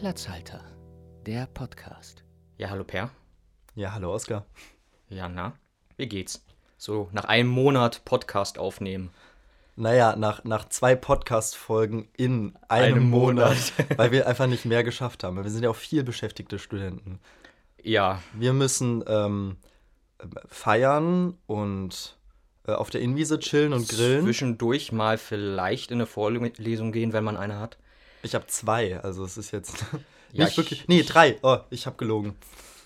Platzhalter, der Podcast. Ja, hallo Per. Ja, hallo Oskar. Ja, na, wie geht's? So nach einem Monat Podcast aufnehmen. Naja, nach, nach zwei Podcast-Folgen in einem, Einem Monat, Monat. weil wir einfach nicht mehr geschafft haben. Wir sind ja auch viel beschäftigte Studenten. Ja, Wir müssen ähm, feiern und äh, auf der Innenwiese chillen und grillen. zwischendurch mal vielleicht in eine Vorlesung gehen, wenn man eine hat. Ich habe zwei, also es ist jetzt Ja, nicht ich- wirklich. Nee, drei. Oh, ich habe gelogen.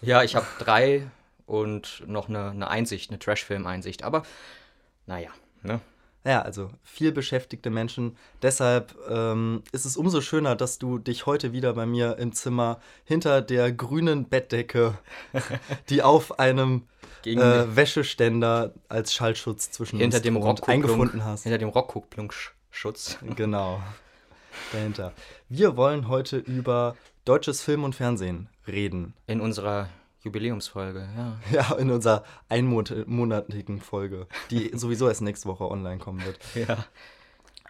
Ja, ich habe drei und noch eine, eine Einsicht, eine Trashfilm-Einsicht. Aber naja, ne? Ja, also viel beschäftigte Menschen. Deshalb ähm, ist es umso schöner, dass du dich heute wieder bei mir im Zimmer hinter der grünen Bettdecke, die auf einem äh, Wäscheständer als Schallschutz zwischen hinter uns dem Rockkupplung, eingefunden hast. hinter dem Rockkupplungsschutz. Genau. Dahinter. Wir wollen heute über deutsches Film und Fernsehen reden. In unserer Jubiläumsfolge, ja. Ja, in unserer einmonatigen Folge, die sowieso erst nächste Woche online kommen wird. Ja.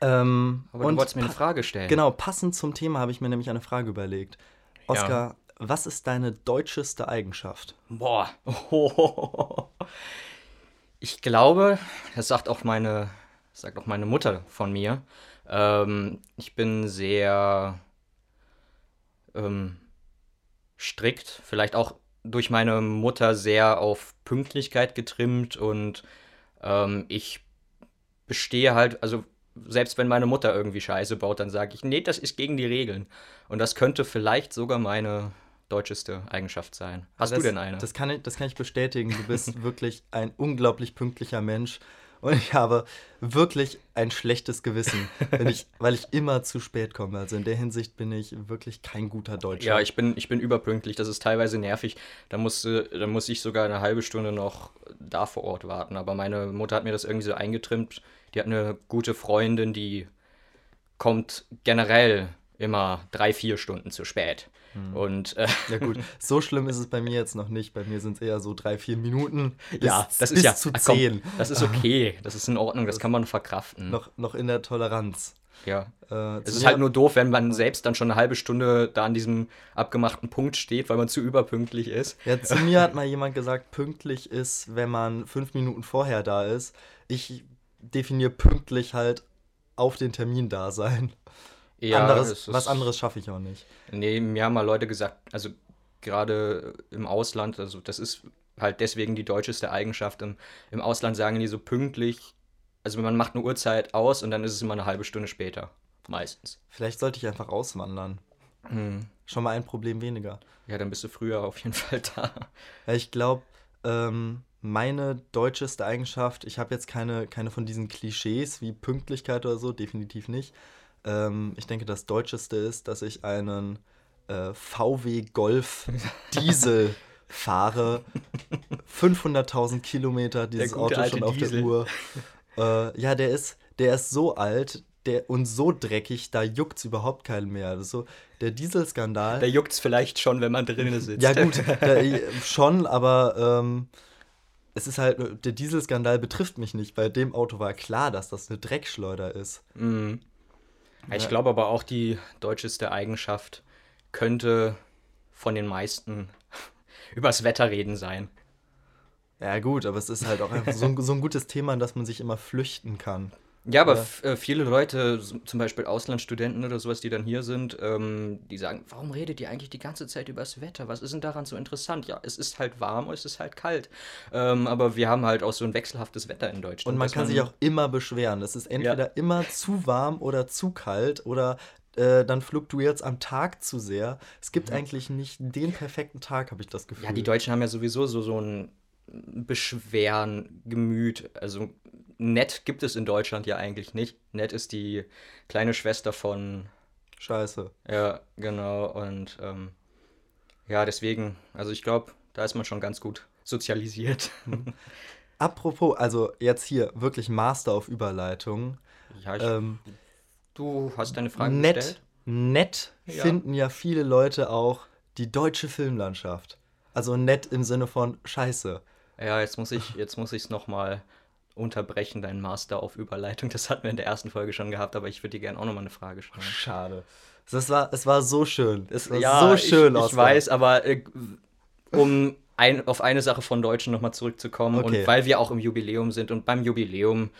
Ähm, Aber du wolltest mir eine Frage stellen. Genau, passend zum Thema habe ich mir nämlich eine Frage überlegt. Oskar, was ist deine deutscheste Eigenschaft? Boah. Ich glaube, das sagt auch meine, das sagt auch meine Mutter von mir. Ähm, ich bin sehr ähm, strikt, vielleicht auch durch meine Mutter sehr auf Pünktlichkeit getrimmt und ähm, ich bestehe halt, also selbst wenn meine Mutter irgendwie Scheiße baut, dann sage ich, nee, das ist gegen die Regeln. Und das könnte vielleicht sogar meine deutscheste Eigenschaft sein. Hast das, du denn eine? Das kann, ich, das kann ich bestätigen. Du bist wirklich ein unglaublich pünktlicher Mensch. Und ich habe wirklich ein schlechtes Gewissen, ich, weil ich immer zu spät komme. Also in der Hinsicht bin ich wirklich kein guter Deutscher. Ja, ich bin, ich bin überpünktlich, das ist teilweise nervig. Da musste, da muss ich sogar eine halbe Stunde noch da vor Ort warten. Aber meine Mutter hat mir das irgendwie so eingetrimmt. Die hat eine gute Freundin, die kommt generell immer drei, vier Stunden zu spät. Hm. Und äh, Ja gut, so schlimm ist es bei mir jetzt noch nicht. Bei mir sind es eher so drei, vier Minuten bis, ja, das bis ist ja zu ach, komm, zehn. das ist okay, das ist in Ordnung, das kann man verkraften. Noch, noch in der Toleranz. Ja. Äh, Es ist halt nur doof, wenn man selbst dann schon eine halbe Stunde da an diesem abgemachten Punkt steht, weil man zu überpünktlich ist. Ja, zu mir hat mal jemand gesagt, pünktlich ist, wenn man fünf Minuten vorher da ist. Ich definiere pünktlich halt auf den Termin da sein. Anderes, es was anderes schaffe ich auch nicht. Nee, mir haben mal Leute gesagt, also gerade im Ausland, also das ist halt deswegen die deutscheste Eigenschaft. Im, Im Ausland sagen die so pünktlich, also man macht eine Uhrzeit aus und dann ist es immer eine halbe Stunde später. Meistens. Vielleicht sollte ich einfach auswandern. Hm. Schon mal ein Problem weniger. Ja, dann bist du früher auf jeden Fall da. Ja, ich glaube, ähm, meine deutscheste Eigenschaft, ich habe jetzt keine, keine von diesen Klischees wie Pünktlichkeit oder so, definitiv nicht. Ähm, ich denke, das Deutscheste ist, dass ich einen äh, VW Golf Diesel fahre. 500.000 Kilometer, dieses Auto schon auf Diesel. der Uhr. Äh, ja, der ist, der ist so alt der, und so dreckig, da juckt es überhaupt keinen mehr. So, der Dieselskandal. Da juckt's vielleicht schon, wenn man drinnen sitzt. Ja, gut, äh, schon, aber ähm, es ist halt, der Dieselskandal betrifft mich nicht. Bei dem Auto war klar, dass das eine Dreckschleuder ist. Mhm. Ich Ja. glaube aber auch, die deutscheste Eigenschaft könnte von den meisten übers Wetter reden sein. Ja, gut, aber es ist halt auch einfach so ein, so ein gutes Thema, dass man sich immer flüchten kann. Ja, aber Ja. äh, viele Leute, zum Beispiel Auslandsstudenten oder sowas, die dann hier sind, ähm, die sagen, warum redet ihr eigentlich die ganze Zeit über das Wetter? Was ist denn daran so interessant? Ja, es ist halt warm, es ist halt kalt. Ähm, aber wir haben halt auch so ein wechselhaftes Wetter in Deutschland. Und man kann sich auch immer beschweren. Es ist entweder immer zu warm oder zu kalt oder äh, dann fluktuiert es am Tag zu sehr. Es gibt eigentlich nicht den perfekten Tag, habe ich das Gefühl. Ja, die Deutschen haben ja sowieso so, so ein Beschweren, Gemüt. Also nett gibt es in Deutschland ja eigentlich nicht. Nett ist die kleine Schwester von Scheiße. Ja, genau. Und ähm, ja, deswegen, also ich glaube, da ist man schon ganz gut sozialisiert. Apropos, also jetzt hier wirklich Master auf Überleitung. ja, ich, Ähm, du hast deine Frage nett, gestellt. nett Ja. finden ja viele Leute auch die deutsche Filmlandschaft. Also nett im Sinne von Scheiße. Ja, jetzt muss ich, jetzt muss ich es nochmal unterbrechen, deinen Master auf Überleitung. Das hatten wir in der ersten Folge schon gehabt, aber ich würde dir gerne auch nochmal eine Frage stellen. Schade. Es war, es war so schön. Es war ja, so schön, ich, ich Oskar. weiß, aber äh, um ein, auf eine Sache von Deutschen nochmal zurückzukommen Okay. und weil wir auch im Jubiläum sind und beim Jubiläum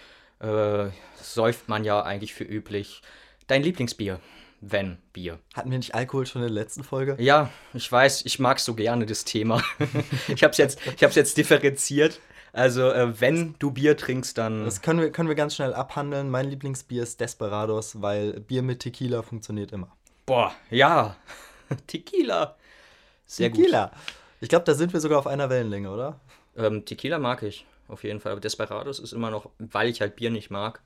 äh, säuft man ja eigentlich für üblich dein Lieblingsbier, wenn Bier. Hatten wir nicht Alkohol schon in der letzten Folge? Ja, ich weiß, ich mag so gerne das Thema. ich habe es jetzt, ich hab's jetzt differenziert. Also, äh, wenn du Bier trinkst, dann. Das können wir, können wir ganz schnell abhandeln. Mein Lieblingsbier ist Desperados, weil Bier mit Tequila funktioniert immer. Boah, ja. Tequila. Sehr Tequila. Ich glaube, da sind wir sogar auf einer Wellenlänge, oder? gut. Ähm, Tequila mag ich, auf jeden Fall. Aber Desperados ist immer noch, weil ich halt Bier nicht mag,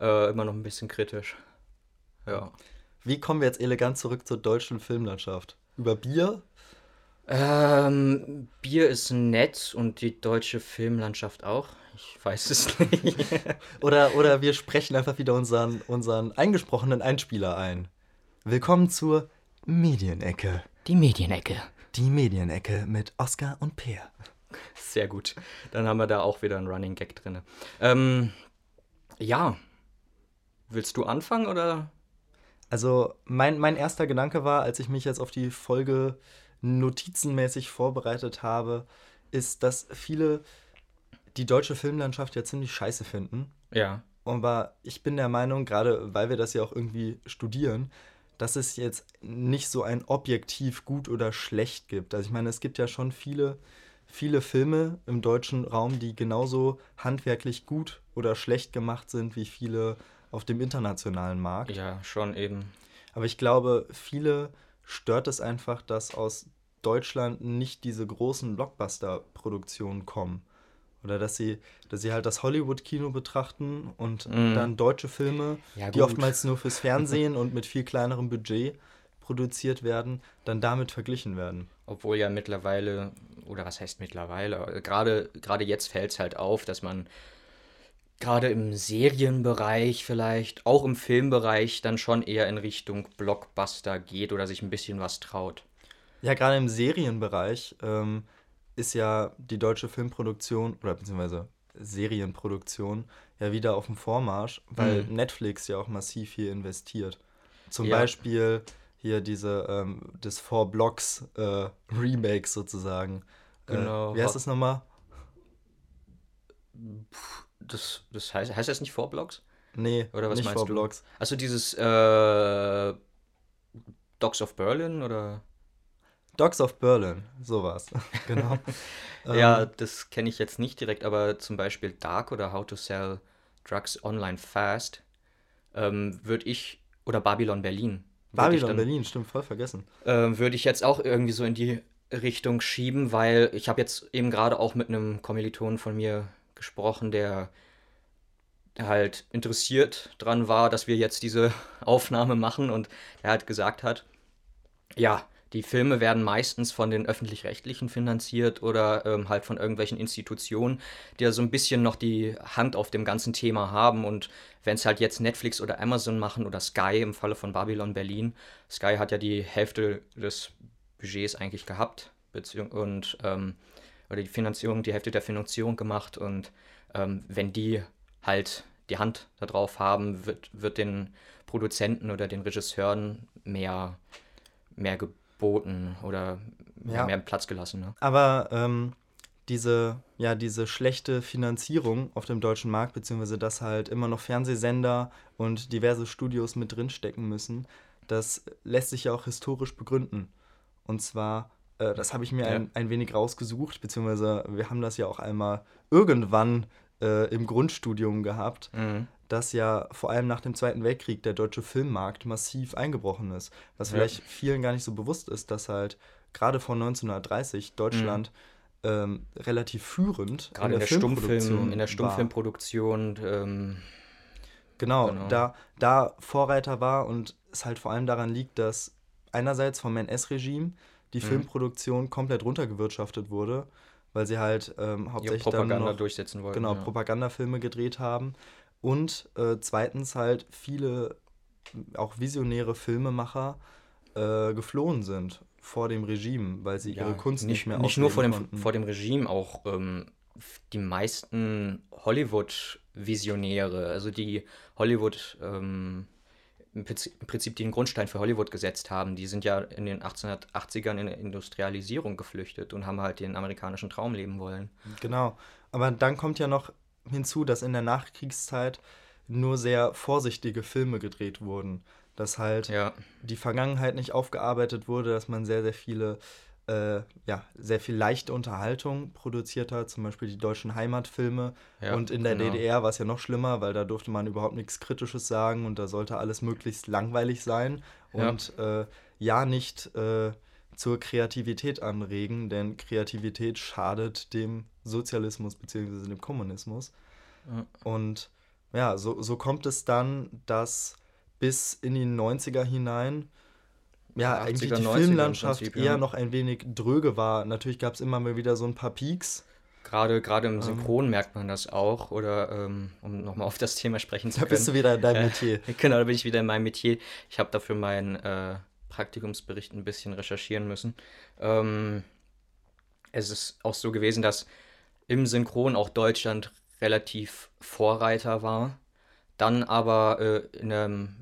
äh, immer noch ein bisschen kritisch. Ja. Wie kommen wir jetzt elegant zurück zur deutschen Filmlandschaft? Über Bier? Ähm, Bier ist nett und die deutsche Filmlandschaft auch. Ich weiß es nicht. Oder, oder wir sprechen einfach wieder unseren, unseren eingesprochenen Einspieler ein. Willkommen zur Medienecke. Die Medienecke. Die Medienecke mit Oskar und Peer. Sehr gut. Dann haben wir da auch wieder einen Running Gag drin. Ähm, ja. Willst du anfangen oder? Also mein, mein erster Gedanke war, als ich mich jetzt auf die Folge notizenmäßig vorbereitet habe, ist, dass viele die deutsche Filmlandschaft ja ziemlich scheiße finden. Ja. Aber ich bin der Meinung, gerade weil wir das ja auch irgendwie studieren, dass es jetzt nicht so ein objektiv gut oder schlecht gibt. Also ich meine, es gibt ja schon viele, viele Filme im deutschen Raum, die genauso handwerklich gut oder schlecht gemacht sind wie viele auf dem internationalen Markt. Ja, schon eben. Aber ich glaube, viele stört es einfach, dass aus Deutschland nicht diese großen Blockbuster-Produktionen kommen. Oder dass sie, dass sie halt das Hollywood-Kino betrachten und Mhm. dann deutsche Filme, Ja, die oftmals nur fürs Fernsehen und mit viel kleinerem Budget produziert werden, dann damit verglichen werden. Obwohl ja mittlerweile, oder was heißt mittlerweile, gerade, gerade jetzt fällt es halt auf, dass man gerade im Serienbereich vielleicht, auch im Filmbereich, dann schon eher in Richtung Blockbuster geht oder sich ein bisschen was traut. Ja, gerade im Serienbereich ähm, ist ja die deutsche Filmproduktion oder beziehungsweise Serienproduktion ja wieder auf dem Vormarsch, weil Mhm. Netflix ja auch massiv hier investiert. Zum Ja. Beispiel hier diese ähm, des Four Blocks äh, Remakes sozusagen. Genau. Äh, wie heißt das nochmal? Das, das heißt, heißt das nicht Vorblocks? Nee, Oder was nicht meinst Four du? Blocks. Also dieses äh, Dogs of Berlin oder? Dogs of Berlin, sowas. genau. Ja, Ähm, das kenne ich jetzt nicht direkt, aber zum Beispiel Dark oder How to Sell Drugs Online Fast ähm, würde ich, oder Babylon Berlin. Babylon dann- Berlin, stimmt, voll vergessen. ähm, würde ich jetzt auch irgendwie so in die Richtung schieben, weil ich habe jetzt eben gerade auch mit einem Kommilitonen von mir gesprochen, der halt interessiert dran war, dass wir jetzt diese Aufnahme machen und der halt gesagt hat, ja, die Filme werden meistens von den öffentlich-rechtlichen finanziert oder ähm, halt von irgendwelchen Institutionen, die ja so ein bisschen noch die Hand auf dem ganzen Thema haben. Und wenn es halt jetzt Netflix oder Amazon machen oder Sky im Falle von Babylon Berlin, Sky hat ja die Hälfte des Budgets eigentlich gehabt und ähm, oder die Finanzierung, die Hälfte der Finanzierung gemacht und ähm, wenn die halt die Hand darauf haben, wird, wird den Produzenten oder den Regisseuren mehr, mehr geboten oder Ja. mehr Platz gelassen. Ne? Aber ähm, diese, ja, diese schlechte Finanzierung auf dem deutschen Markt, beziehungsweise dass halt immer noch Fernsehsender und diverse Studios mit drinstecken müssen, das lässt sich ja auch historisch begründen. Und zwar, äh, das habe ich mir Ja. ein, ein wenig rausgesucht, beziehungsweise wir haben das ja auch einmal irgendwann äh, im Grundstudium gehabt, Mhm. Dass ja vor allem nach dem Zweiten Weltkrieg der deutsche Filmmarkt massiv eingebrochen ist. Was Ja. vielleicht vielen gar nicht so bewusst ist, dass halt gerade vor 1930 Deutschland ähm, relativ führend Mhm. Gerade in der, Stummfilm, in der war. Stummfilmproduktion. Ähm, Genau, Genau. Da, da Vorreiter war und es halt vor allem daran liegt, dass einerseits vom NS-Regime die Mhm. Filmproduktion komplett runtergewirtschaftet wurde, weil sie halt ähm, hauptsächlich dann nur Propaganda noch durchsetzen wollten. genau, ja. Propagandafilme gedreht haben. Und äh, zweitens halt viele auch visionäre Filmemacher äh, geflohen sind vor dem Regime, weil sie Ja, ihre Kunst nicht, mehr nicht nur vor dem, konnten. vor dem Regime, auch ähm, die meisten Hollywood-Visionäre, also die Hollywood, ähm, im Prinzip, im Prinzip den Grundstein für Hollywood gesetzt haben, die sind ja in den 1880ern in der Industrialisierung geflüchtet und haben halt den amerikanischen Traum leben wollen. Genau. Aber dann kommt ja noch hinzu, dass in der Nachkriegszeit nur sehr vorsichtige Filme gedreht wurden. Dass halt Ja, die Vergangenheit nicht aufgearbeitet wurde, dass man sehr, sehr viele, äh, ja, sehr viel leichte Unterhaltung produziert hat, zum Beispiel die deutschen Heimatfilme. Ja, und in der genau. DDR war es ja noch schlimmer, weil da durfte man überhaupt nichts Kritisches sagen und da sollte alles möglichst langweilig sein und äh, ja nicht äh, zur Kreativität anregen, denn Kreativität schadet dem Sozialismus bzw. dem Kommunismus. Ja. Und ja, so, so kommt es dann, dass bis in die 90er hinein ja, eigentlich 80er, die 90er im Filmlandschaft Prinzip, eher ja. noch ein wenig dröge war. Natürlich gab es immer mal wieder so ein paar Peaks. Gerade, gerade im Synchron merkt man das auch. Oder ähm, um nochmal auf das Thema sprechen zu Da können. bist du wieder in deinem Äh, Metier. Genau, da bin ich wieder in meinem Metier. Ich habe dafür meinen äh, Praktikumsbericht ein bisschen recherchieren müssen. Ähm, es ist auch so gewesen, dass im Synchron auch Deutschland relativ Vorreiter war. Dann aber äh, in, der, im,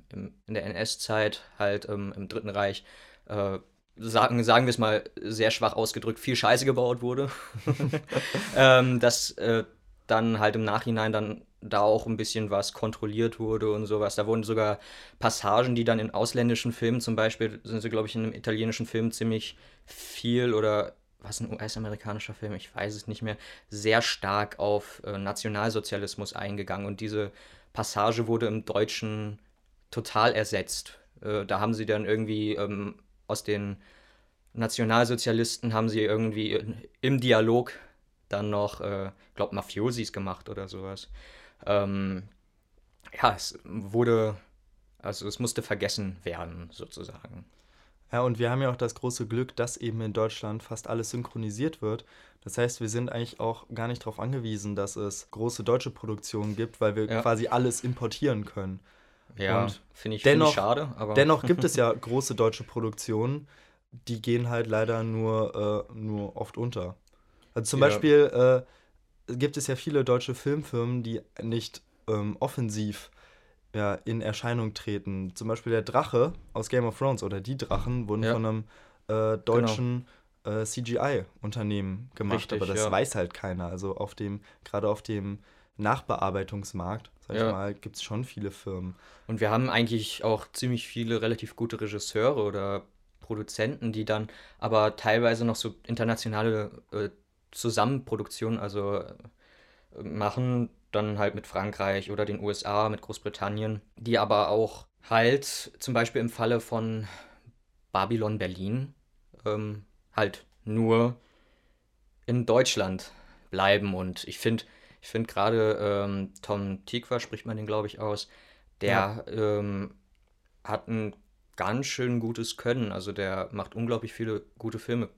in der NS-Zeit, halt ähm, im Dritten Reich, äh, sagen, sagen wir es mal sehr schwach ausgedrückt, viel Scheiße gebaut wurde. ähm, dass äh, dann halt im Nachhinein dann da auch ein bisschen was kontrolliert wurde und sowas. Da wurden sogar Passagen, die dann in ausländischen Filmen, zum Beispiel sind sie, glaube ich, in einem italienischen Film ziemlich viel oder was ein US-amerikanischer Film, ich weiß es nicht mehr, sehr stark auf äh, Nationalsozialismus eingegangen und diese Passage wurde im Deutschen total ersetzt. Äh, da haben sie dann irgendwie ähm, aus den Nationalsozialisten haben sie irgendwie in- im Dialog dann noch, äh, glaub, Mafiosis gemacht oder sowas. Ähm, ja, es wurde, also es musste vergessen werden, sozusagen. Ja, und wir haben ja auch das große Glück, dass eben in Deutschland fast alles synchronisiert wird. Das heißt, wir sind eigentlich auch gar nicht darauf angewiesen, dass es große deutsche Produktionen gibt, weil wir Ja. quasi alles importieren können. Ja, Und finde ich, find dennoch- ich schade, aber Dennoch gibt es ja große deutsche Produktionen, die gehen halt leider nur, äh, nur oft unter. Also zum Ja. Beispiel äh, gibt es ja viele deutsche Filmfirmen, die nicht ähm, offensiv ja, in Erscheinung treten. Zum Beispiel der Drache aus Game of Thrones oder die Drachen wurden Ja. von einem äh, deutschen äh, CGI-Unternehmen gemacht, Richtig, aber das ja. weiß halt keiner. Also auf dem, gerade auf dem Nachbearbeitungsmarkt, sag ich Ja. mal, gibt es schon viele Firmen. Und wir haben eigentlich auch ziemlich viele relativ gute Regisseure oder Produzenten, die dann aber teilweise noch so internationale äh, Zusammenproduktionen also äh, machen, dann halt mit Frankreich oder den USA, mit Großbritannien, die aber auch halt zum Beispiel im Falle von Babylon Berlin ähm, halt nur in Deutschland bleiben. Und ich finde, ich finde gerade ähm, Tom Tikva, spricht man den, glaube ich, aus, der ähm, hat ein ganz schön gutes Können. Also der macht unglaublich viele gute Filme.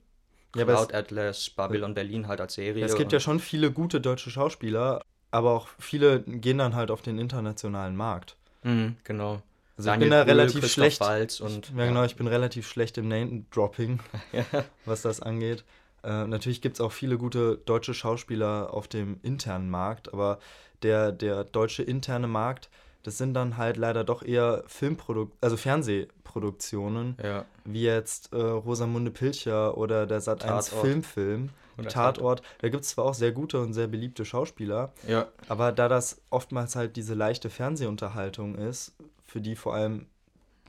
Ja, aber es- Cloud Atlas, Babylon Berlin halt als Serie. Ja, es gibt ja schon viele gute deutsche Schauspieler, aber auch viele gehen dann halt auf den internationalen Markt. Mhm, genau. Also ich bin da relativ Christoph schlecht. Und ja, genau, ich bin relativ schlecht im Name-Dropping, Ja. was das angeht. Äh, natürlich gibt es auch viele gute deutsche Schauspieler auf dem internen Markt, aber der, der deutsche interne Markt, das sind dann halt leider doch eher Filmproduk also Fernsehproduktionen, ja. wie jetzt äh, Rosamunde Pilcher oder der Sat1 Tatort. Filmfilm, Oder Tatort. Da gibt es zwar auch sehr gute und sehr beliebte Schauspieler, Ja, aber da das oftmals halt diese leichte Fernsehunterhaltung ist, für die vor allem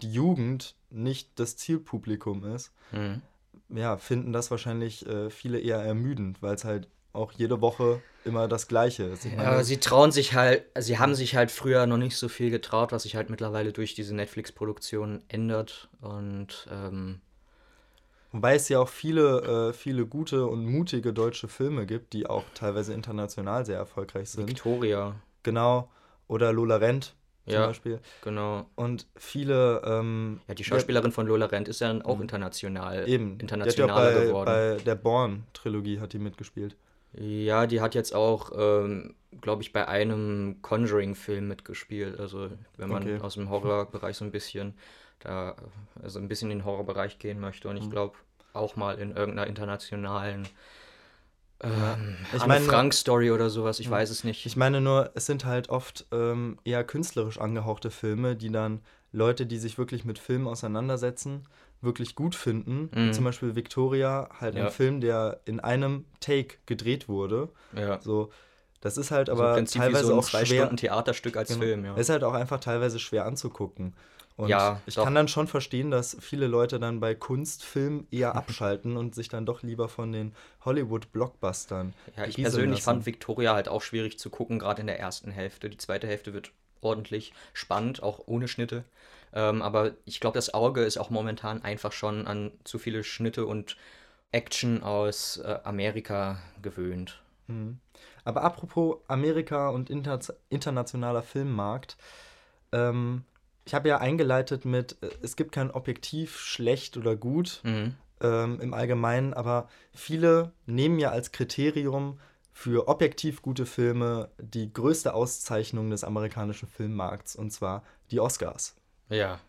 die Jugend nicht das Zielpublikum ist, mhm. ja, finden das wahrscheinlich äh, viele eher ermüdend, weil es halt auch jede Woche immer das Gleiche. Ich Ja, aber sie trauen sich halt, sie haben sich halt früher noch nicht so viel getraut, was sich halt mittlerweile durch diese Netflix-Produktion ändert. Und ähm, wobei es ja auch viele, äh, viele gute und mutige deutsche Filme gibt, die auch teilweise international sehr erfolgreich sind. Victoria, Genau. Oder Lola Rent zum Ja. Beispiel. genau. Und viele. Ähm, Ja, die Schauspielerin von Lola Rent ist ja dann auch international, Eben. internationaler die hat ja auch geworden. bei, bei der Born-Trilogie hat die mitgespielt. Ja, die hat jetzt auch, ähm, glaube ich, bei einem Conjuring-Film mitgespielt. Also, wenn man Okay. aus dem Horrorbereich so ein bisschen da, also ein bisschen in den Horrorbereich gehen möchte. Und ich Mhm. glaube, auch mal in irgendeiner internationalen Ähm, Ich meine- Frank Story oder sowas, ich weiß es nicht. Ich meine nur, es sind halt oft ähm, eher künstlerisch angehauchte Filme, die dann Leute, die sich wirklich mit Filmen auseinandersetzen, wirklich gut finden. Mhm. Zum Beispiel Victoria, halt Ja. ein Film, der in einem Take gedreht wurde. ja. So, das ist halt Also aber wie teilweise so auch zwei schwer. Stunden Theaterstück als Genau. Film, ja. Ist halt auch einfach teilweise schwer anzugucken. Und Ja, ich doch. kann dann schon verstehen, dass viele Leute dann bei Kunstfilmen eher abschalten und sich dann doch lieber von den Hollywood-Blockbustern Ja, ich persönlich lassen. fand Victoria halt auch schwierig zu gucken, gerade in der ersten Hälfte. Die zweite Hälfte wird ordentlich spannend, auch ohne Schnitte. Ähm, aber ich glaube, das Auge ist auch momentan einfach schon an zu viele Schnitte und Action aus äh, Amerika gewöhnt. Mhm. Aber apropos Amerika und inter internationaler Filmmarkt, ähm, ich habe ja eingeleitet mit, äh, es gibt kein Objektiv schlecht oder gut Mhm. ähm, im Allgemeinen, aber viele nehmen ja als Kriterium für objektiv gute Filme die größte Auszeichnung des amerikanischen Filmmarkts, und zwar die Oscars. Ja.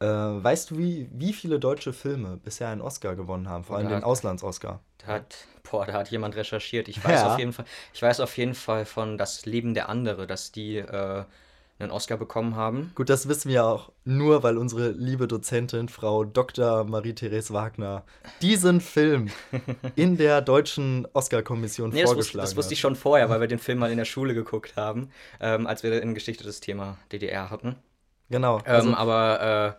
Äh, weißt du, wie, wie viele deutsche Filme bisher einen Oscar gewonnen haben? Vor allem Ja. den Auslands-Oscar. Da hat, boah, da hat jemand recherchiert. Ich weiß Ja. auf jeden Fall, ich weiß auf jeden Fall von Das Leben der Andere, dass die äh, einen Oscar bekommen haben. Gut, das wissen wir auch nur, weil unsere liebe Dozentin, Frau Dr. Marie-Therese Wagner, diesen Film in der deutschen Oscar-Kommission Nee, das wusste, vorgeschlagen das wusste ich schon vorher, weil wir den Film mal in der Schule geguckt haben, ähm, als wir in Geschichte das Thema DDR hatten. Genau. Also, ähm, aber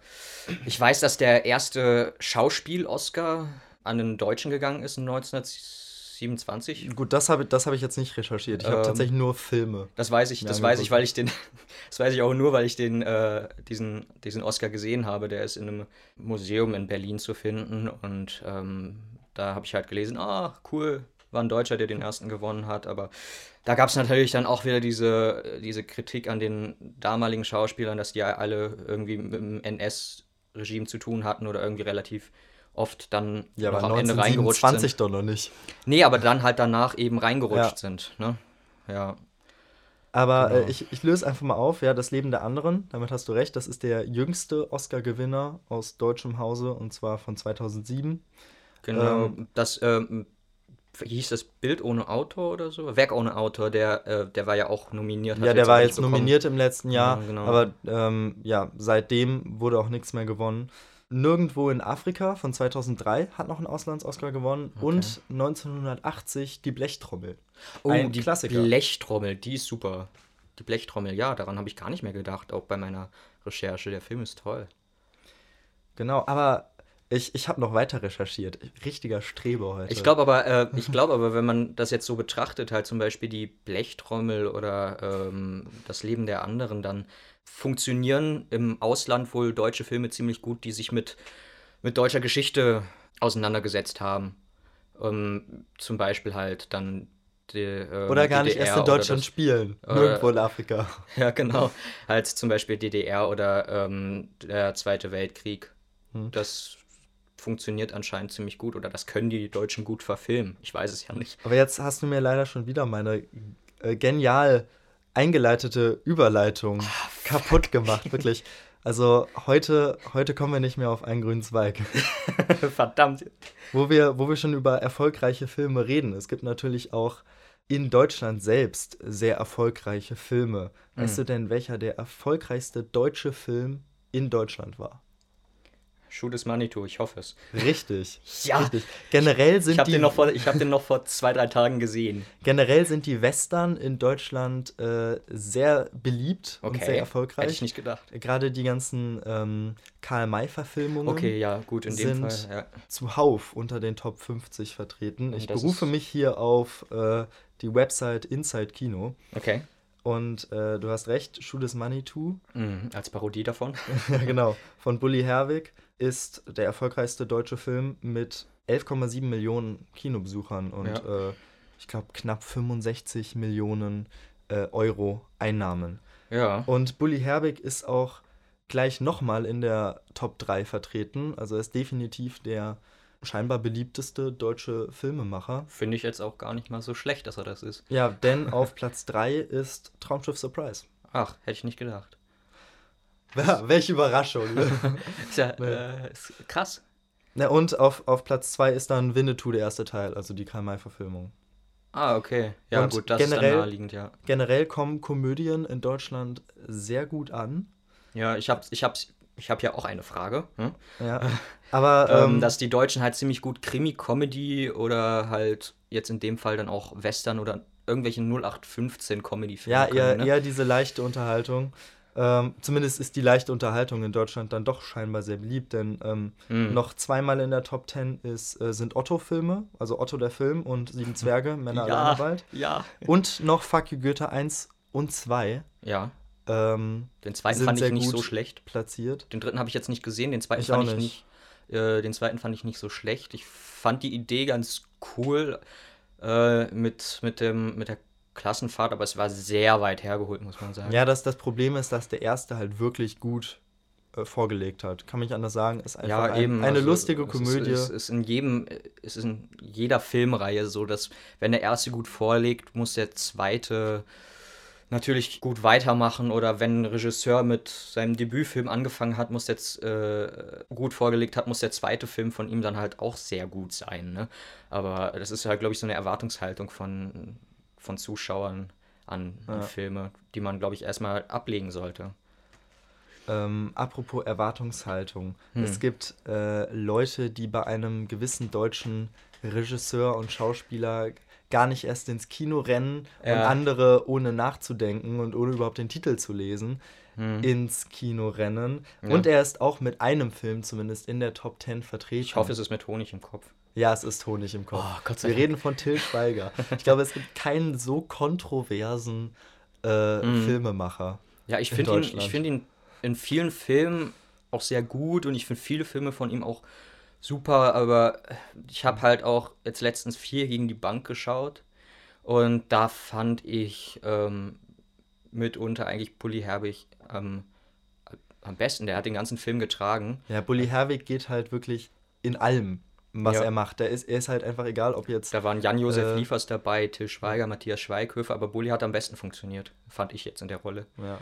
äh, ich weiß, dass der erste Schauspiel-Oscar an den Deutschen gegangen ist in 1927. gut, das habe das hab ich jetzt nicht recherchiert. Ich habe Ähm, tatsächlich nur Filme. Das weiß ich, das weiß ich, weil ich den, das weiß ich auch nur, weil ich den, äh, diesen, diesen Oscar gesehen habe. Der ist in einem Museum in Berlin zu finden und ähm, da habe ich halt gelesen, ah, cool, war ein Deutscher, der den ersten gewonnen hat, aber da gab es natürlich dann auch wieder diese, diese Kritik an den damaligen Schauspielern, dass die ja alle irgendwie mit dem NS-Regime zu tun hatten oder irgendwie relativ oft dann Ja, noch aber am Ende reingerutscht 1927 sind. doch noch nicht. Nee, aber dann halt danach eben reingerutscht Ja. sind, ne? Ja. Aber Genau. äh, ich, ich löse einfach mal auf, ja, das Leben der anderen, damit hast du recht, das ist der jüngste Oscar-Gewinner aus deutschem Hause und zwar von 2007. Genau, Ähm, das ähm, hieß das Bild ohne Autor oder so? Werk ohne Autor, der, äh, der war ja auch nominiert. Ja, der war jetzt bekommen. nominiert im letzten Jahr, Ja, genau. aber ähm, ja, seitdem wurde auch nichts mehr gewonnen. Nirgendwo in Afrika von 2003 hat noch einen Auslands-Oscar gewonnen und 1980 die Blechtrommel. Oh, ein die Klassiker. Blechtrommel, die ist super. Die Blechtrommel, ja, daran habe ich gar nicht mehr gedacht, auch bei meiner Recherche. Der Film ist toll. Genau, aber ich, ich habe noch weiter recherchiert. Richtiger Streber heute. Ich glaube aber, äh, ich glaube aber, wenn man das jetzt so betrachtet, halt zum Beispiel die Blechtrommel oder ähm, das Leben der anderen, dann funktionieren im Ausland wohl deutsche Filme ziemlich gut, die sich mit, mit deutscher Geschichte auseinandergesetzt haben. Ähm, zum Beispiel halt dann die, ähm, Oder gar nicht DDR erst in Deutschland das- spielen. äh, Nirgendwo in Afrika. Ja, genau. halt zum Beispiel DDR oder ähm, der Zweite Weltkrieg. Hm. Das funktioniert anscheinend ziemlich gut oder das können die Deutschen gut verfilmen. Ich weiß es ja nicht. Aber jetzt hast du mir leider schon wieder meine äh, genial eingeleitete Überleitung Ah, kaputt gemacht, wirklich. Also heute, heute kommen wir nicht mehr auf einen grünen Zweig. Verdammt. Wo wir, wo wir schon über erfolgreiche Filme reden. Es gibt natürlich auch in Deutschland selbst sehr erfolgreiche Filme. Weißt Hm. du denn, welcher der erfolgreichste deutsche Film in Deutschland war? Shoot is Manitou, ich hoffe es. Richtig. Ja. Richtig. Generell sind Ich habe die den, noch vor- ich hab den noch vor zwei, drei Tagen gesehen. Generell sind die Western in Deutschland äh, sehr beliebt und Okay. sehr erfolgreich. Hätte ich nicht gedacht. Gerade die ganzen ähm, Karl-May-Verfilmungen Okay, ja, gut, in dem sind Fall. Ja. zuhauf unter den Top 50 vertreten. Ich das berufe mich hier auf äh, die Website Inside Kino. Okay. Und äh, du hast recht, Shoot is Money Too, Mhm, als Parodie davon. ja, genau, von Bully Herwig ist der erfolgreichste deutsche Film mit 11,7 Millionen Kinobesuchern und äh, ich glaube knapp 65 Millionen äh, Euro Einnahmen. Ja. Und Bully Herbig ist auch gleich nochmal in der Top 3 vertreten. Also er ist definitiv der scheinbar beliebteste deutsche Filmemacher. Finde ich jetzt auch gar nicht mal so schlecht, dass er das ist. Ja, denn auf Platz 3 ist Traumschiff Surprise. Ach, hätte ich nicht gedacht. Ja, welche Überraschung. Ne? Ist ja äh, ist krass. Na, und auf, auf Platz 2 ist dann Winnetou, der erste Teil, also die Karl-May-Verfilmung. Ah, okay. Ja, Und gut, das ist generell- dann naheliegend, ja. Generell kommen Komödien in Deutschland sehr gut an. Ja, ich habe ich hab's, ich hab ja auch eine Frage. Hm? Ja. Aber Ähm, ähm, dass die Deutschen halt ziemlich gut Krimi-Comedy oder halt jetzt in dem Fall dann auch Western oder irgendwelche 0815-Comedy-Filme ja, können, eher, ne? eher diese leichte Unterhaltung. Ähm, zumindest ist die leichte Unterhaltung in Deutschland dann doch scheinbar sehr beliebt, denn ähm, Hm. noch zweimal in der Top 10 ist, äh, sind Otto-Filme, also Otto der Film und Sieben Zwerge, Männer alleine ja, im Wald. ja. Und noch Fuck You Goethe 1 und 2 Ja, ähm, den zweiten fand ich nicht so schlecht. platziert. Den dritten habe ich jetzt nicht gesehen, den zweiten Ich fand ich nicht. nicht. Äh, den zweiten fand ich nicht so schlecht. Ich fand die Idee ganz cool äh, mit, mit, dem, mit der Klassenfahrt, aber es war sehr weit hergeholt, muss man sagen. Ja, das, das Problem ist, dass der erste halt wirklich gut äh, vorgelegt hat. Kann mich anders sagen. Ist einfach Ja, ein, eben. eine also, lustige es Komödie. Ist, es ist in jedem, es ist in jeder Filmreihe so, dass wenn der erste gut vorlegt, muss der zweite natürlich gut weitermachen oder wenn ein Regisseur mit seinem Debütfilm angefangen hat, muss jetzt äh, gut vorgelegt hat, muss der zweite Film von ihm dann halt auch sehr gut sein. Ne? Aber das ist halt, glaube ich, so eine Erwartungshaltung von, von Zuschauern an, an Ja. Filme, die man, glaube ich, erstmal ablegen sollte. Ähm, apropos Erwartungshaltung. Hm. Es gibt äh, Leute, die bei einem gewissen deutschen Regisseur und Schauspieler gar nicht erst ins Kino rennen und Ja. andere ohne nachzudenken und ohne überhaupt den Titel zu lesen Hm. ins Kino rennen. Ja. Und er ist auch mit einem Film zumindest in der Top 10 vertreten. Ich hoffe, es ist mit Honig im Kopf. Ja, es ist Honig im Kopf. Oh, Gott sei Wir reden von Till Schweiger. Ich glaube, es gibt keinen so kontroversen äh, Mhm. Filmemacher. Ja, ich in finde ihn, ich find ihn in vielen Filmen auch sehr gut und ich finde viele Filme von ihm auch super, aber ich habe halt auch jetzt letztens vier gegen die Bank geschaut und da fand ich ähm, mitunter eigentlich Bully Herbig ähm, am besten. Der hat den ganzen Film getragen. Ja, Bully Herwig geht halt wirklich in allem, was Ja. er macht. Der ist, er ist halt einfach egal, ob jetzt. Da waren Jan-Josef Äh, Liefers dabei, Till Schweiger, Matthias Schweighöfer, aber Bully hat am besten funktioniert, fand ich jetzt in der Rolle. Ja.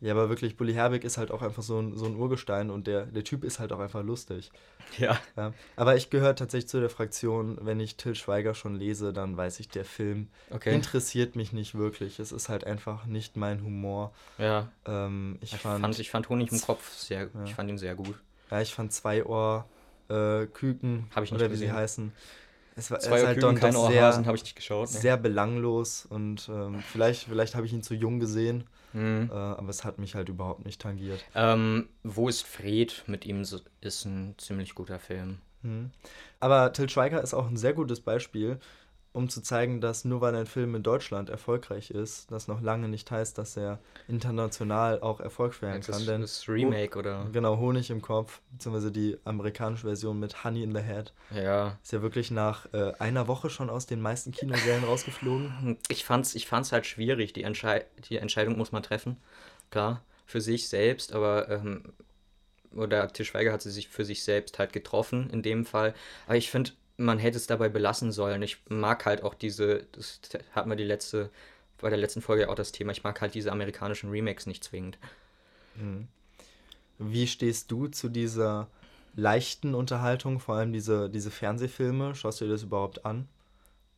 ja, aber wirklich, Bully Herwig ist halt auch einfach so ein, so ein Urgestein und der, der Typ ist halt auch einfach lustig. Ja. Ja. Aber ich gehöre tatsächlich zu der Fraktion, wenn ich Till Schweiger schon lese, dann weiß ich, der Film Okay. interessiert mich nicht wirklich. Es ist halt einfach nicht mein Humor. Ja. Ähm, ich, Ich fand, fand, ich fand Honig im Kopf sehr, Ja. ich fand ihn sehr gut. ja, ich fand zwei Ohr äh, Küken Hab ich nicht oder wie sie gesehen. heißen. Es war es Zwei ist halt Küken, dann kein doch Ohrhasen sehr, habe ich nicht geschaut. Ne? sehr belanglos und ähm, vielleicht, vielleicht habe ich ihn zu jung gesehen, Mhm. äh, aber es hat mich halt überhaupt nicht tangiert. Ähm, Wo ist Fred mit ihm so, ist ein ziemlich guter Film. Mhm. Aber Till Schweiger ist auch ein sehr gutes Beispiel, um zu zeigen, dass nur weil ein Film in Deutschland erfolgreich ist, das noch lange nicht heißt, dass er international auch Erfolg werden Das, kann. Denn das Remake oder genau Honig im Kopf, beziehungsweise die amerikanische Version mit Honey in the Head, ja. ist ja wirklich nach äh, einer Woche schon aus den meisten Kinosälen rausgeflogen. Ich fand's, ich fand's halt schwierig. Die, Entschei die Entscheidung muss man treffen. Klar, für sich selbst, aber ähm, oder Til Schweiger hat sie sich für sich selbst halt getroffen in dem Fall. Aber ich finde, man hätte es dabei belassen sollen. Ich mag halt auch diese, das hatten wir die letzte, bei der letzten Folge ja auch das Thema, ich mag halt diese amerikanischen Remakes nicht zwingend. Mhm. Wie stehst du zu dieser leichten Unterhaltung, vor allem diese, diese Fernsehfilme? Schaust du dir das überhaupt an?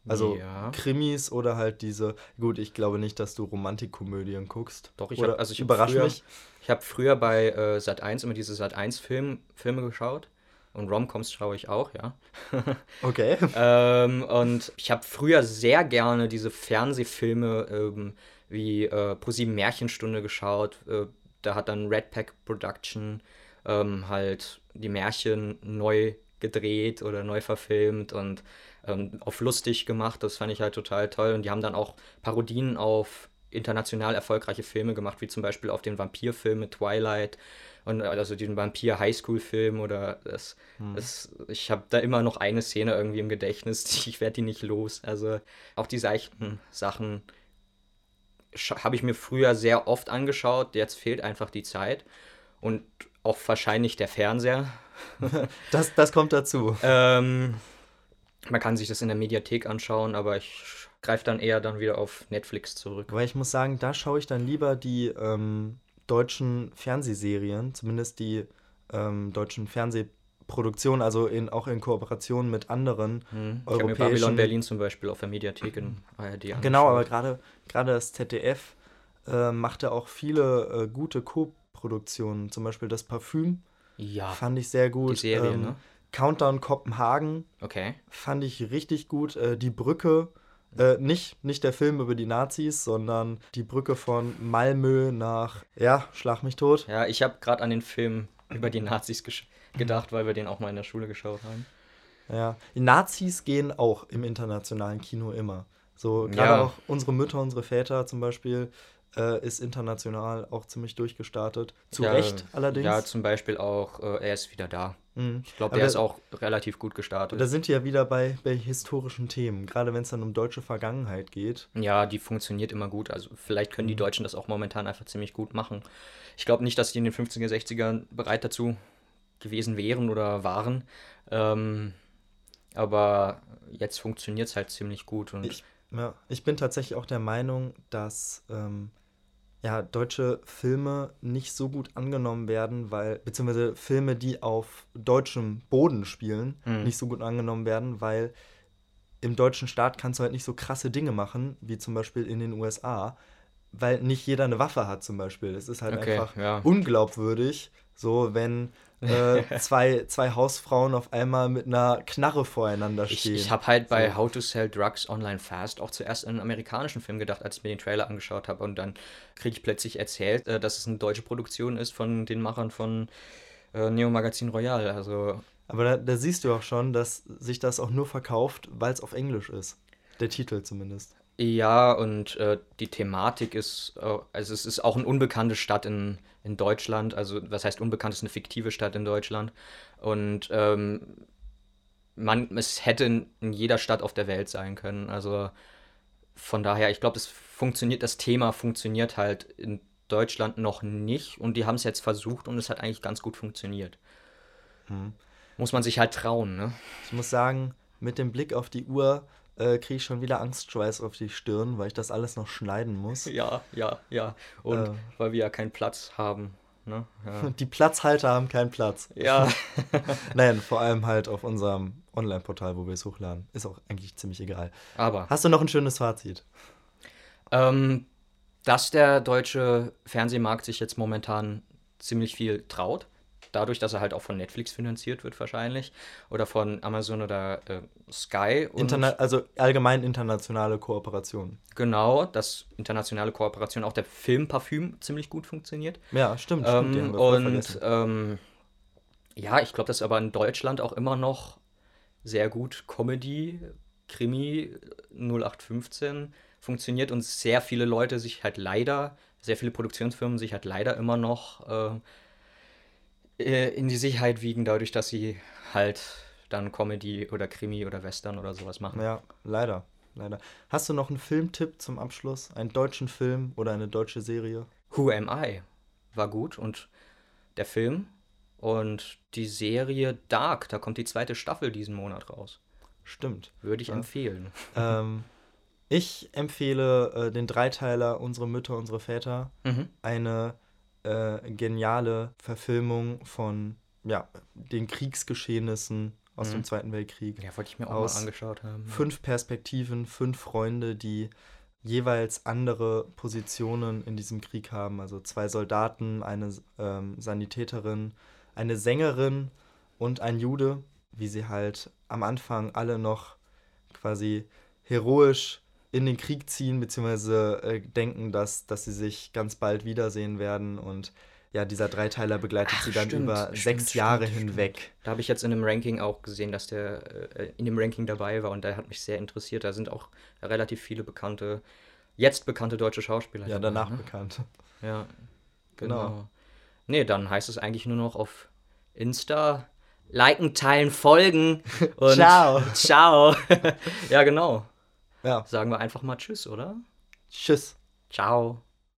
Also Ja. Krimis oder halt diese. Gut, ich glaube nicht, dass du Romantikkomödien guckst. Doch, ich oder, hab, also ich hab überrasch früher, mich. Ich habe früher bei äh, Sat1 immer diese Sat1-Film, Filme geschaut. Und Romcoms schaue ich auch, ja. Okay. ähm, und ich habe früher sehr gerne diese Fernsehfilme ähm, wie äh, ProSieben Märchenstunde geschaut. Äh, da hat dann Red Pack Production ähm, halt die Märchen neu gedreht oder neu verfilmt und ähm, auf lustig gemacht. Das fand ich halt total toll. Und die haben dann auch Parodien auf international erfolgreiche Filme gemacht, wie zum Beispiel auf den Vampirfilm mit Twilight und äh, also den Vampir Highschool-Film oder das, das ich habe da immer noch eine Szene irgendwie im Gedächtnis, ich werde die nicht los. Also auch die seichten Sachen habe ich mir früher sehr oft angeschaut, jetzt fehlt einfach die Zeit und auch wahrscheinlich der Fernseher. Das, das kommt dazu. Ähm, man kann sich das in der Mediathek anschauen, aber ich greife dann eher dann wieder auf Netflix zurück. Weil ich muss sagen, da schaue ich dann lieber die ähm, deutschen Fernsehserien, zumindest die ähm, deutschen Produktionen, also in, auch in Kooperation mit anderen Hm. Ich europäischen. Babylon Berlin zum Beispiel auf der Mediathek in ARD. Genau, aber gerade gerade das ZDF äh, machte auch viele äh, gute Co-Produktionen. Zum Beispiel das Parfüm Ja, fand ich sehr gut. die Serie, ähm, ne? Countdown Kopenhagen Okay. fand ich richtig gut. Äh, die Brücke, äh, nicht, nicht der Film über die Nazis, sondern die Brücke von Malmö nach, ja, schlag mich tot. Ja, ich habe gerade an den Film über die Nazis gedacht, weil wir den auch mal in der Schule geschaut haben. Ja. Die Nazis gehen auch im internationalen Kino immer. So, gerade Ja. auch unsere Mütter, unsere Väter zum Beispiel, äh, ist international auch ziemlich durchgestartet. Zu ja, Recht allerdings. Ja, zum Beispiel auch, äh, er ist wieder da. Mhm. Ich glaube, der da- ist auch relativ gut gestartet. Da sind wir ja wieder bei, bei historischen Themen, gerade wenn es dann um deutsche Vergangenheit geht. Ja, die funktioniert immer gut. Also vielleicht können die Mhm. Deutschen das auch momentan einfach ziemlich gut machen. Ich glaube nicht, dass die in den 50er, 60ern bereit dazu gewesen wären oder waren. Ähm, aber jetzt funktioniert es halt ziemlich gut. Und Ich, ja, ich bin tatsächlich auch der Meinung, dass ähm, ja, deutsche Filme nicht so gut angenommen werden, weil, beziehungsweise Filme, die auf deutschem Boden spielen, Mhm. nicht so gut angenommen werden, weil im deutschen Staat kannst du halt nicht so krasse Dinge machen, wie zum Beispiel in den USA, weil nicht jeder eine Waffe hat zum Beispiel. Es ist halt Okay, einfach ja. unglaubwürdig, so wenn äh, zwei, zwei Hausfrauen auf einmal mit einer Knarre voreinander ich, stehen. ich habe halt bei So. How to Sell Drugs Online Fast auch zuerst an einen amerikanischen Film gedacht, als ich mir den Trailer angeschaut habe. Und dann kriege ich plötzlich erzählt, äh, dass es eine deutsche Produktion ist von den Machern von äh, Neo Magazin Royal. Also Aber da, da siehst du auch schon, dass sich das auch nur verkauft, weil es auf Englisch ist. Der Titel zumindest. Ja, und äh, die Thematik ist, äh, also es ist auch eine unbekannte Stadt in, in Deutschland. Also, was heißt unbekannt, es ist eine fiktive Stadt in Deutschland. Und ähm, man, es hätte in, in jeder Stadt auf der Welt sein können. Also von daher, ich glaube, es funktioniert, das Thema funktioniert halt in Deutschland noch nicht. Und die haben es jetzt versucht und es hat eigentlich ganz gut funktioniert. Muss man sich halt trauen, ne? Ich muss sagen, mit dem Blick auf die Uhr äh, kriege ich schon wieder Angstschweiß auf die Stirn, weil ich das alles noch schneiden muss. Ja, ja, ja. Und Äh. weil wir ja keinen Platz haben. Ne? Ja. Die Platzhalter haben keinen Platz. ja. Nein, vor allem halt auf unserem Online-Portal, wo wir es hochladen. Ist auch eigentlich ziemlich egal. Aber Hast du noch ein schönes Fazit? ähm, dass der deutsche Fernsehmarkt sich jetzt momentan ziemlich viel traut. Dadurch, dass er halt auch von Netflix finanziert wird wahrscheinlich. Oder von Amazon oder äh, Sky. Interna also allgemein internationale Kooperation. genau, dass internationale Kooperation, auch der Film Parfüm ziemlich gut funktioniert. Ja, stimmt, stimmt. Ähm, und ähm, ja, ich glaube, dass aber in Deutschland auch immer noch sehr gut Comedy, Krimi 0815 funktioniert und sehr viele Leute sich halt leider, sehr viele Produktionsfirmen sich halt leider immer noch äh, äh, in die Sicherheit wiegen, dadurch, dass sie halt dann Comedy oder Krimi oder Western oder sowas machen. Ja, leider. Leider. Hast du noch einen Filmtipp zum Abschluss? Einen deutschen Film oder eine deutsche Serie? Who Am I war gut und der Film und die Serie Dark, da kommt die zweite Staffel diesen Monat raus. Stimmt. Würde ich Ja. empfehlen. ähm, ich empfehle äh, den Dreiteiler Unsere Mütter, unsere Väter. Mhm. Eine äh, geniale Verfilmung von ja, den Kriegsgeschehnissen aus Mhm. dem Zweiten Weltkrieg. Ja, wollte ich mir auch mal angeschaut haben. Fünf Perspektiven, fünf Freunde, die jeweils andere Positionen in diesem Krieg haben. Also zwei Soldaten, eine ähm, Sanitäterin, eine Sängerin und ein Jude, wie sie halt am Anfang alle noch quasi heroisch in den Krieg ziehen, beziehungsweise äh, denken, dass, dass sie sich ganz bald wiedersehen werden. Und ja, dieser Dreiteiler begleitet Ach, sie dann stimmt, über stimmt, sechs stimmt, Jahre hinweg. Da habe ich jetzt in einem Ranking auch gesehen, dass der äh, in dem Ranking dabei war und der hat mich sehr interessiert. Da sind auch relativ viele bekannte, jetzt bekannte deutsche Schauspieler Ja, dabei, danach ne? bekannt. Ja, Genau. genau. Nee, dann heißt es eigentlich nur noch auf Insta liken, teilen, folgen und Ciao. Ciao. ja, genau. Ja, Sagen wir einfach mal Tschüss, oder? tschüss. Ciao.